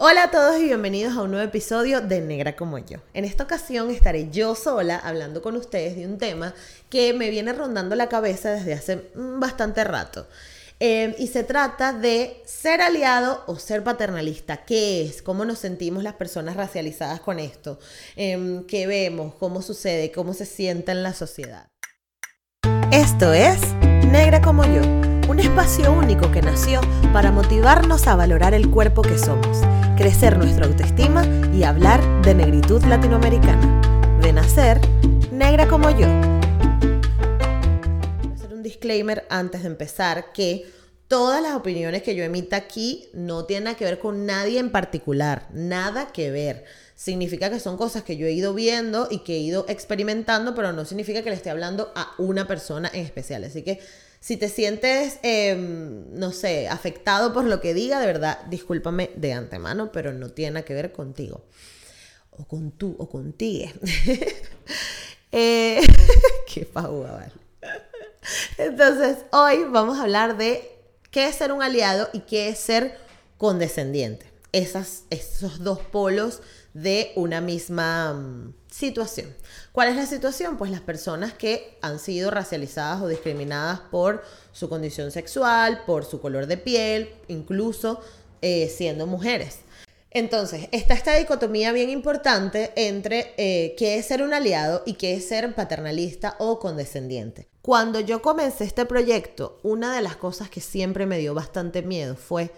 Hola a todos y bienvenidos a un nuevo episodio de Negra como yo. En esta ocasión estaré yo sola hablando con ustedes de un tema que me viene rondando la cabeza desde hace mm, bastante rato. Eh, y se trata de ser aliado o ser paternalista. ¿Qué es? ¿Cómo nos sentimos las personas racializadas con esto? Eh, ¿Qué vemos? ¿Cómo sucede? ¿Cómo se sienta en la sociedad? Esto es Negra como yo, un espacio único que nació para motivarnos a valorar el cuerpo que somos, crecer nuestra autoestima y hablar de negritud latinoamericana. De nacer, negra como yo. Voy a hacer un disclaimer antes de empezar que todas las opiniones que yo emita aquí no tienen que ver con nadie en particular, nada que ver significa que son cosas que yo he ido viendo y que he ido experimentando, pero no significa que le esté hablando a una persona en especial. Así que si te sientes, em, no sé, afectado por lo que diga, de verdad, discúlpame de antemano, pero no tiene nada que ver contigo. O con tú, o contigo. eh, qué paúa, vale. Entonces, hoy vamos a hablar de qué es ser un aliado y qué es ser condescendiente. Esas, esos dos polos de una misma mm, situación. ¿Cuál es la situación? Pues las personas que han sido racializadas o discriminadas por su condición sexual, por su color de piel, incluso eh, siendo mujeres. Entonces, está esta dicotomía bien importante entre eh, qué es ser un aliado y qué es ser paternalista o condescendiente. Cuando yo comencé este proyecto, una de las cosas que siempre me dio bastante miedo fue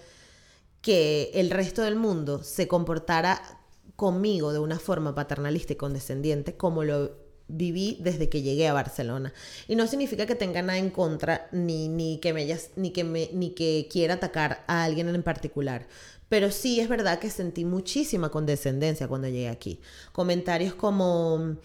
que el resto del mundo se comportara conmigo de una forma paternalista y condescendiente como lo viví desde que llegué a Barcelona. Y no significa que tenga nada en contra ni, ni, que, me ni, que, me, ni que quiera atacar a alguien en particular. Pero sí es verdad que sentí muchísima condescendencia cuando llegué aquí. Comentarios como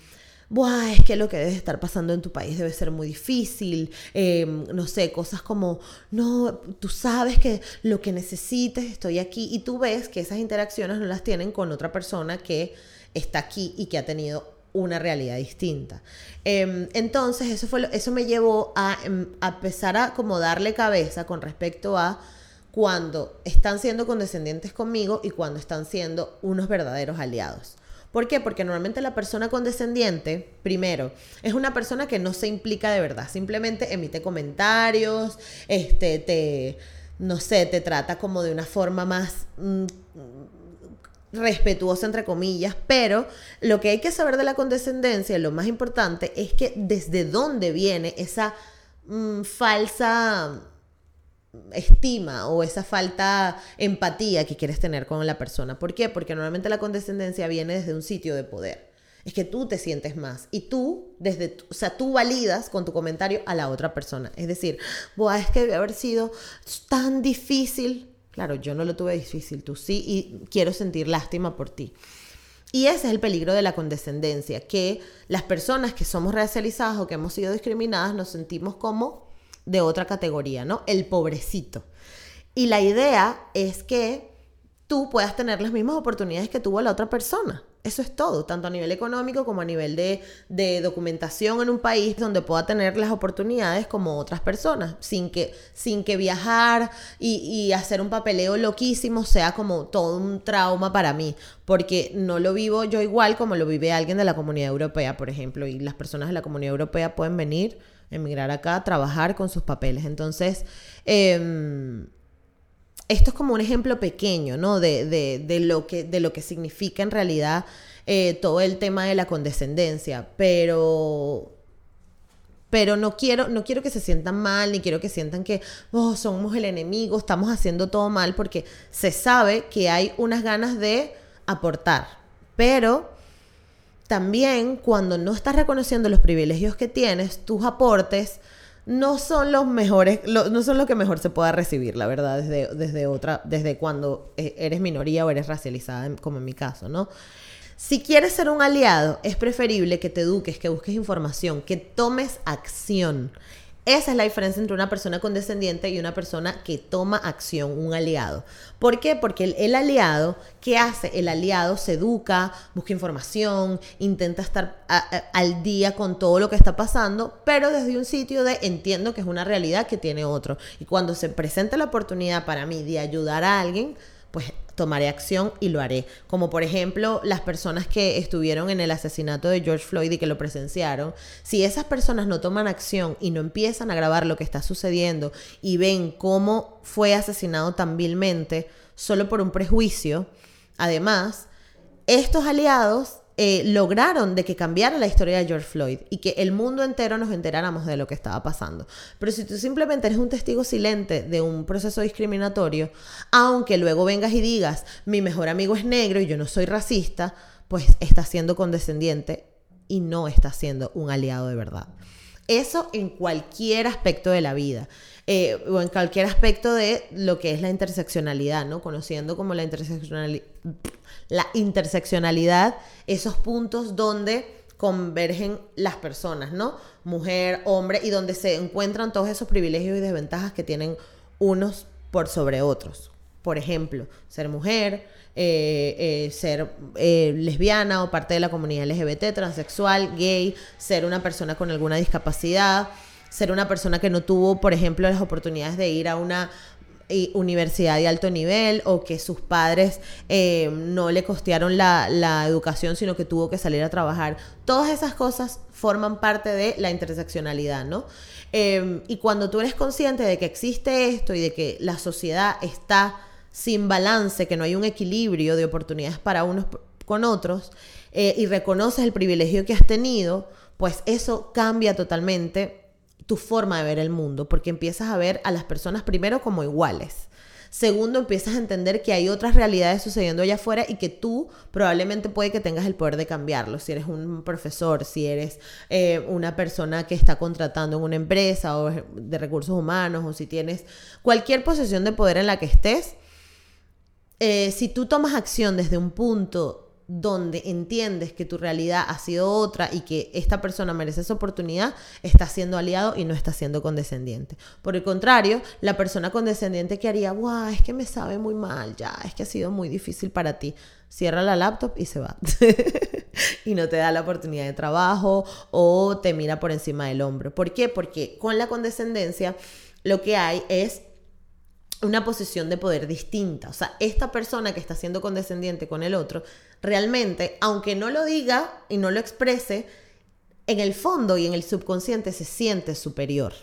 Buah, es que lo que debe estar pasando en tu país debe ser muy difícil. Em, no sé, cosas como, no, tú sabes que lo que necesites, estoy aquí. Y tú ves que esas interacciones no las tienen con otra persona que está aquí y que ha tenido una realidad distinta. Em, entonces, eso, fue eso me llevó a, em, a empezar a como darle cabeza con respecto a cuando están siendo condescendientes conmigo y cuando están siendo unos verdaderos aliados. ¿Por qué? Porque normalmente la persona condescendiente, primero, es una persona que no se implica de verdad, simplemente emite comentarios, este, te, no sé, te trata como de una forma más mm, respetuosa, entre comillas, pero lo que hay que saber de la condescendencia, lo más importante, es que desde dónde viene esa mm, falsa estima o esa falta empatía que quieres tener con la persona. ¿Por qué? Porque normalmente la condescendencia viene desde un sitio de poder. Es que tú te sientes más y tú, desde, o sea, tú validas con tu comentario a la otra persona. Es decir, Buah, es que debe haber sido tan difícil. Claro, yo no lo tuve difícil, tú sí, y quiero sentir lástima por ti. Y ese es el peligro de la condescendencia, que las personas que somos racializadas o que hemos sido discriminadas nos sentimos como de otra categoría, ¿no? El pobrecito. Y la idea es que tú puedas tener las mismas oportunidades que tuvo la otra persona. Eso es todo, tanto a nivel económico como a nivel de, documentación en un país donde pueda tener las oportunidades como otras personas, sin que, sin que viajar y, y, hacer un papeleo loquísimo sea como todo un trauma para mí, porque no lo vivo yo igual como lo vive alguien de la comunidad europea, por ejemplo, y las personas de la comunidad europea pueden venir emigrar acá, trabajar con sus papeles. Entonces, em, esto es como un ejemplo pequeño, ¿no? De, lo, que, de lo que significa en realidad eh, todo el tema de la condescendencia, pero... Pero no quiero, no quiero que se sientan mal, ni quiero que sientan que oh, somos el enemigo, estamos haciendo todo mal, porque se sabe que hay unas ganas de aportar. Pero también cuando no estás reconociendo los privilegios que tienes, tus aportes no son los mejores, no son lo que mejor se pueda recibir, la verdad, desde, desde otra, desde cuando e, eres minoría o eres racializada, como en mi caso, ¿no? Si quieres ser un aliado, es preferible que te eduques, que busques información, que tomes acción. Esa es la diferencia entre una persona condescendiente y una persona que toma acción, un aliado. ¿Por qué? Porque el, aliado, ¿qué hace? El aliado se educa, busca información, intenta estar al día con todo lo que está pasando, pero desde un sitio de entiendo que es una realidad que tiene otro. Y cuando se presenta la oportunidad para mí de ayudar a alguien, pues tomaré acción y lo haré. Como por ejemplo las personas que estuvieron en el asesinato de George Floyd y que lo presenciaron. Si esas personas no toman acción y no empiezan a grabar lo que está sucediendo y ven cómo fue asesinado tan vilmente solo por un prejuicio, además, estos aliados eh, lograron de que cambiara la historia de George Floyd y que el mundo entero nos enteráramos de lo que estaba pasando. Pero si tú simplemente eres un testigo silente de un proceso discriminatorio, aunque luego vengas y digas, mi mejor amigo es negro y yo no soy racista, pues estás siendo condescendiente y no estás siendo un aliado de verdad. Eso en cualquier aspecto de la vida. Eh, o en cualquier aspecto de lo que es la interseccionalidad, ¿no? Conociendo como la interseccionalidad, la interseccionalidad, esos puntos donde convergen las personas, ¿no? Mujer, hombre, y donde se encuentran todos esos privilegios y desventajas que tienen unos por sobre otros. Por ejemplo, ser mujer, eh, eh, ser eh, lesbiana o parte de la comunidad LGBT, transexual, gay, ser una persona con alguna discapacidad, ser una persona que no tuvo, por ejemplo, las oportunidades de ir a una universidad de alto nivel o que sus padres eh, no le costearon la, educación, sino que tuvo que salir a trabajar. Todas esas cosas forman parte de la interseccionalidad, ¿no? Em, y cuando tú eres consciente de que existe esto y de que la sociedad está sin balance, que no hay un equilibrio de oportunidades para unos con otros, eh, y reconoces el privilegio que has tenido, pues eso cambia totalmente tu forma de ver el mundo, porque empiezas a ver a las personas primero como iguales. Segundo, empiezas a entender que hay otras realidades sucediendo allá afuera y que tú probablemente puede que tengas el poder de cambiarlo. Si eres un profesor, si eres eh, una persona que está contratando en una empresa o de recursos humanos, o si tienes cualquier posición de poder en la que estés, eh, si tú tomas acción desde un punto donde entiendes que tu realidad ha sido otra y que esta persona merece esa oportunidad, está siendo aliado y no está siendo condescendiente. Por el contrario, la persona condescendiente que haría, guau, es que me sabe muy mal, ya, es que ha sido muy difícil para ti, cierra la laptop y se va. y no te da la oportunidad de trabajo o te mira por encima del hombro. ¿Por qué? Porque con la condescendencia lo que hay es una posición de poder distinta. O sea, esta persona que está siendo condescendiente con el otro, realmente, aunque no lo diga y no lo exprese, en el fondo y en el subconsciente se siente superior.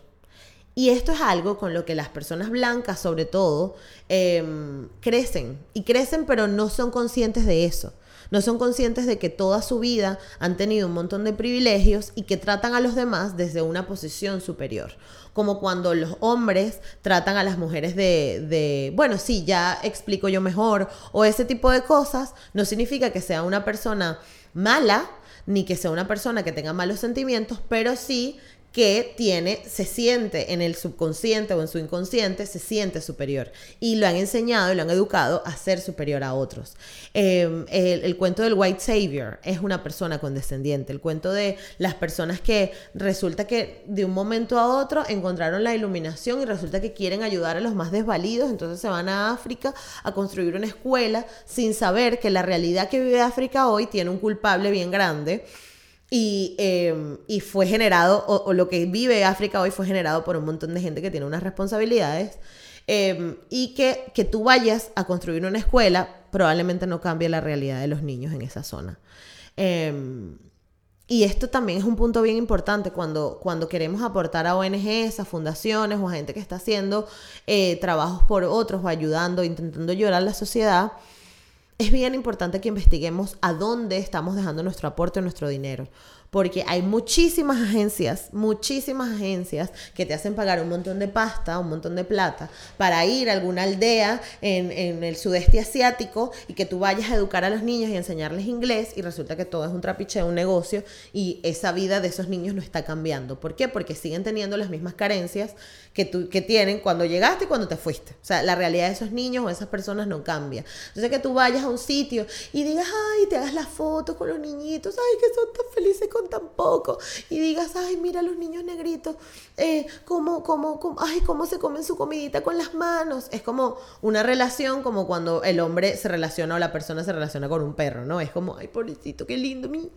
Y esto es algo con lo que las personas blancas, sobre todo, em, crecen. Y crecen, pero no son conscientes de eso. No son conscientes de que toda su vida han tenido un montón de privilegios y que tratan a los demás desde una posición superior. Como cuando los hombres tratan a las mujeres de, de, bueno, sí, ya explico yo mejor, o ese tipo de cosas, no significa que sea una persona mala, ni que sea una persona que tenga malos sentimientos, pero sí que tiene, se siente en el subconsciente o en su inconsciente, se siente superior. Y lo han enseñado y lo han educado a ser superior a otros. Em, el, cuento del White Savior es una persona condescendiente. El cuento de las personas que resulta que de un momento a otro encontraron la iluminación y resulta que quieren ayudar a los más desvalidos, entonces se van a África a construir una escuela sin saber que la realidad que vive África hoy tiene un culpable bien grande y, em, y fue generado, o, lo que vive África hoy fue generado por un montón de gente que tiene unas responsabilidades. Em, y que, que tú vayas a construir una escuela probablemente no cambie la realidad de los niños en esa zona. Em, y esto también es un punto bien importante cuando, cuando queremos aportar a ONGs, a fundaciones o a gente que está haciendo eh, trabajos por otros o ayudando, intentando ayudar a la sociedad es bien importante que investiguemos a dónde estamos dejando nuestro aporte, nuestro dinero porque hay muchísimas agencias, muchísimas agencias que te hacen pagar un montón de pasta, un montón de plata, para ir a alguna aldea en, el sudeste asiático y que tú vayas a educar a los niños y enseñarles inglés y resulta que todo es un trapiche, un negocio y esa vida de esos niños no está cambiando. ¿Por qué? Porque siguen teniendo las mismas carencias que, tú, que tienen cuando llegaste y cuando te fuiste. O sea, la realidad de esos niños o esas personas no cambia. Entonces que tú vayas a un sitio y digas, ay, te hagas la foto con los niñitos, ay, que son tan felices con tampoco y digas, ay, mira los niños negritos, eh, cómo, cómo, ay, cómo se comen su comidita con las manos. Es como una relación como cuando el hombre se relaciona o la persona se relaciona con un perro, ¿no? Es como, ay, pobrecito, qué lindo, mi...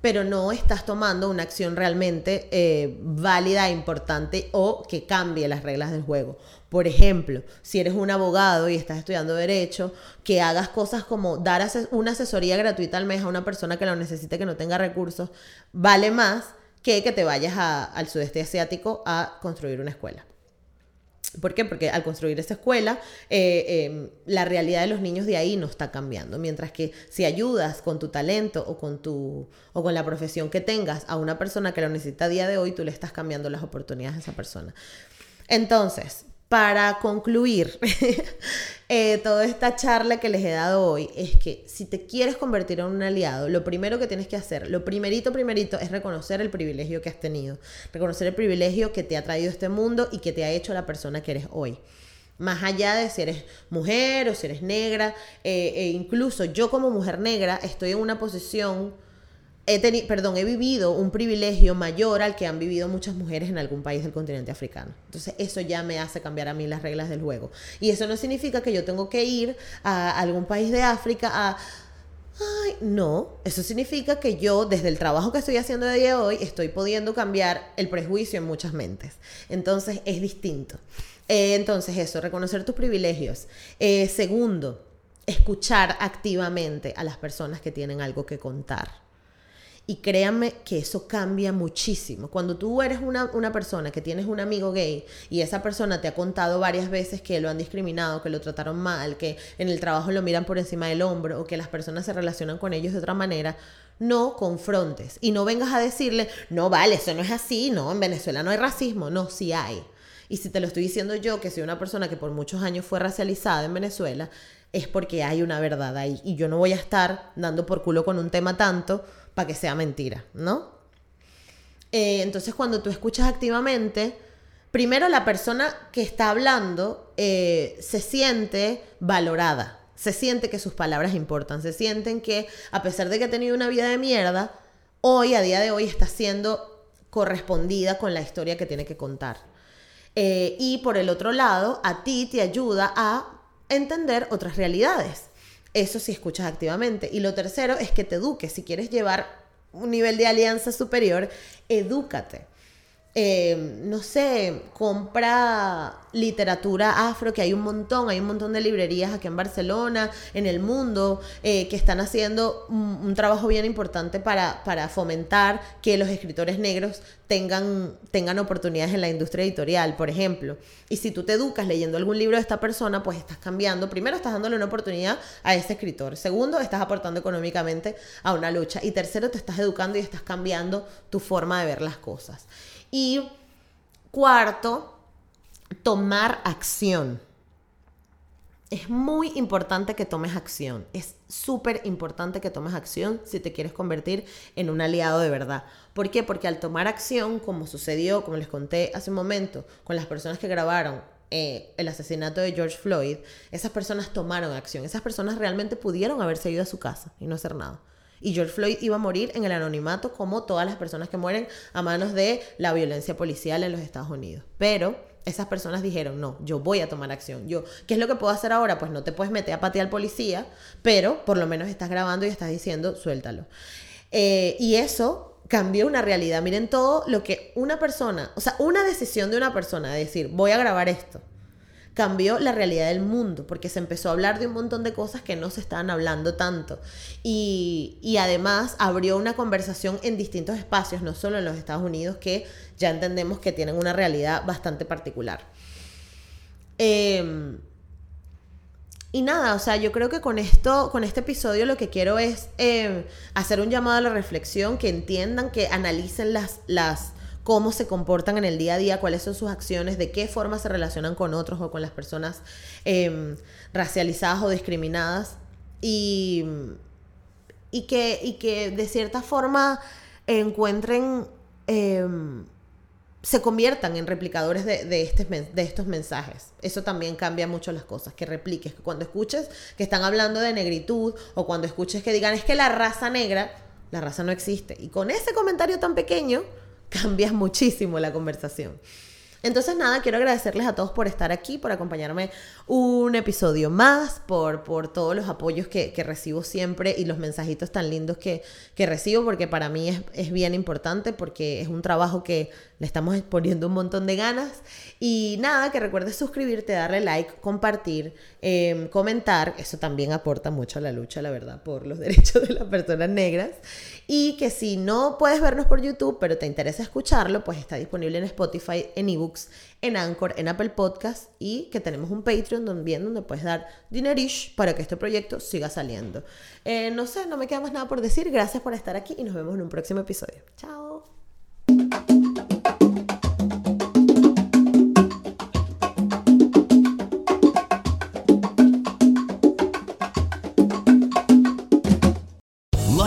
pero no estás tomando una acción realmente eh, válida, importante o que cambie las reglas del juego. Por ejemplo, si eres un abogado y estás estudiando derecho, que hagas cosas como dar una asesoría gratuita al mes a una persona que lo necesite, que no tenga recursos, vale más que que te vayas al sudeste asiático a construir una escuela. ¿Por qué? Porque al construir esa escuela, eh, em, la realidad de los niños de ahí no está cambiando. Mientras que si ayudas con tu talento o con, tu, o con la profesión que tengas a una persona que lo necesita a día de hoy, tú le estás cambiando las oportunidades a esa persona. Entonces, para concluir eh, toda esta charla que les he dado hoy, es que si te quieres convertir en un aliado, lo primero que tienes que hacer, lo primerito, primerito, es reconocer el privilegio que has tenido, reconocer el privilegio que te ha traído este mundo y que te ha hecho la persona que eres hoy. Más allá de si eres mujer o si eres negra, eh, e incluso yo como mujer negra estoy en una posición he perdón, he vivido un privilegio mayor al que han vivido muchas mujeres en algún país del continente africano. Entonces, eso ya me hace cambiar a mí las reglas del juego. Y eso no significa que yo tengo que ir a algún país de África a Ay, no, eso significa que yo desde el trabajo que estoy haciendo de día de hoy estoy pudiendo cambiar el prejuicio en muchas mentes. Entonces es distinto. Eh, entonces eso, reconocer tus privilegios. Eh, segundo, escuchar activamente a las personas que tienen algo que contar. Y créanme que eso cambia muchísimo. Cuando tú eres una, persona que tienes un amigo gay y esa persona te ha contado varias veces que lo han discriminado, que lo trataron mal, que en el trabajo lo miran por encima del hombro o que las personas se relacionan con ellos de otra manera, no confrontes y no vengas a decirle, no vale, eso no es así, no, en Venezuela no hay racismo, no, sí hay. Y si te lo estoy diciendo yo, que soy una persona que por muchos años fue racializada en Venezuela, es porque hay una verdad ahí. Y yo no voy a estar dando por culo con un tema tanto para que sea mentira, ¿no? Eh, entonces cuando tú escuchas activamente, primero la persona que está hablando eh, se siente valorada, se siente que sus palabras importan, se sienten que a pesar de que ha tenido una vida de mierda, hoy, a día de hoy, está siendo correspondida con la historia que tiene que contar. Eh, y por el otro lado, a ti te ayuda a entender otras realidades. Eso sí escuchas activamente. Y lo tercero es que te eduques. Si quieres llevar un nivel de alianza superior, edúcate. Eh, no sé, compra literatura afro, que hay un montón, hay un montón de librerías aquí en Barcelona, en el mundo, eh, que están haciendo un, trabajo bien importante para, para, fomentar que los escritores negros tengan, tengan oportunidades en la industria editorial, por ejemplo. Y si tú te educas leyendo algún libro de esta persona, pues estás cambiando. Primero, estás dándole una oportunidad a ese escritor. Segundo, estás aportando económicamente a una lucha. Y tercero, te estás educando y estás cambiando tu forma de ver las cosas. Y cuarto, tomar acción. Es muy importante que tomes acción. Es súper importante que tomes acción si te quieres convertir en un aliado de verdad. ¿Por qué? Porque al tomar acción, como sucedió, como les conté hace un momento, con las personas que grabaron eh, el asesinato de George Floyd, esas personas tomaron acción. Esas personas realmente pudieron haberse ido a su casa y no hacer nada. Y George Floyd iba a morir en el anonimato como todas las personas que mueren a manos de la violencia policial en los Estados Unidos. Pero esas personas dijeron, no, yo voy a tomar acción. Yo, ¿qué es lo que puedo hacer ahora? Pues no te puedes meter a patear al policía, pero por lo menos estás grabando y estás diciendo, suéltalo. Eh, y eso cambió una realidad. Miren todo lo que una persona, o sea, una decisión de una persona de decir, voy a grabar esto cambió la realidad del mundo, porque se empezó a hablar de un montón de cosas que no se estaban hablando tanto. Y, además abrió una conversación en distintos espacios, no solo en los Estados Unidos, que ya entendemos que tienen una realidad bastante particular. Em, y nada, o sea, yo creo que con esto, con este episodio lo que quiero es em, hacer un llamado a la reflexión, que entiendan, que analicen las, las cómo se comportan en el día a día, cuáles son sus acciones, de qué forma se relacionan con otros o con las personas em, racializadas o discriminadas. Y, y, que, y que de cierta forma encuentren, em, se conviertan en replicadores de, este, de estos mensajes. Eso también cambia mucho las cosas, que repliques, que cuando escuches que están hablando de negritud o cuando escuches que digan es que la raza negra, la raza no existe. Y con ese comentario tan pequeño, cambias muchísimo la conversación. Entonces nada, quiero agradecerles a todos por estar aquí, por acompañarme un episodio más, por, por todos los apoyos que, recibo siempre y los mensajitos tan lindos que, que recibo, porque para mí es, es bien importante, porque es un trabajo que le estamos poniendo un montón de ganas. Y nada, que recuerdes suscribirte, darle like, compartir, em, comentar. Eso también aporta mucho a la lucha, la verdad, por los derechos de las personas negras. Y que si no puedes vernos por YouTube, pero te interesa escucharlo, pues está disponible en Spotify, en ebooks, en Anchor, en Apple Podcast y que tenemos un Patreon también donde puedes dar dinerish para que este proyecto siga saliendo. Eh, no sé, no me queda más nada por decir. Gracias por estar aquí y nos vemos en un próximo episodio. Chao.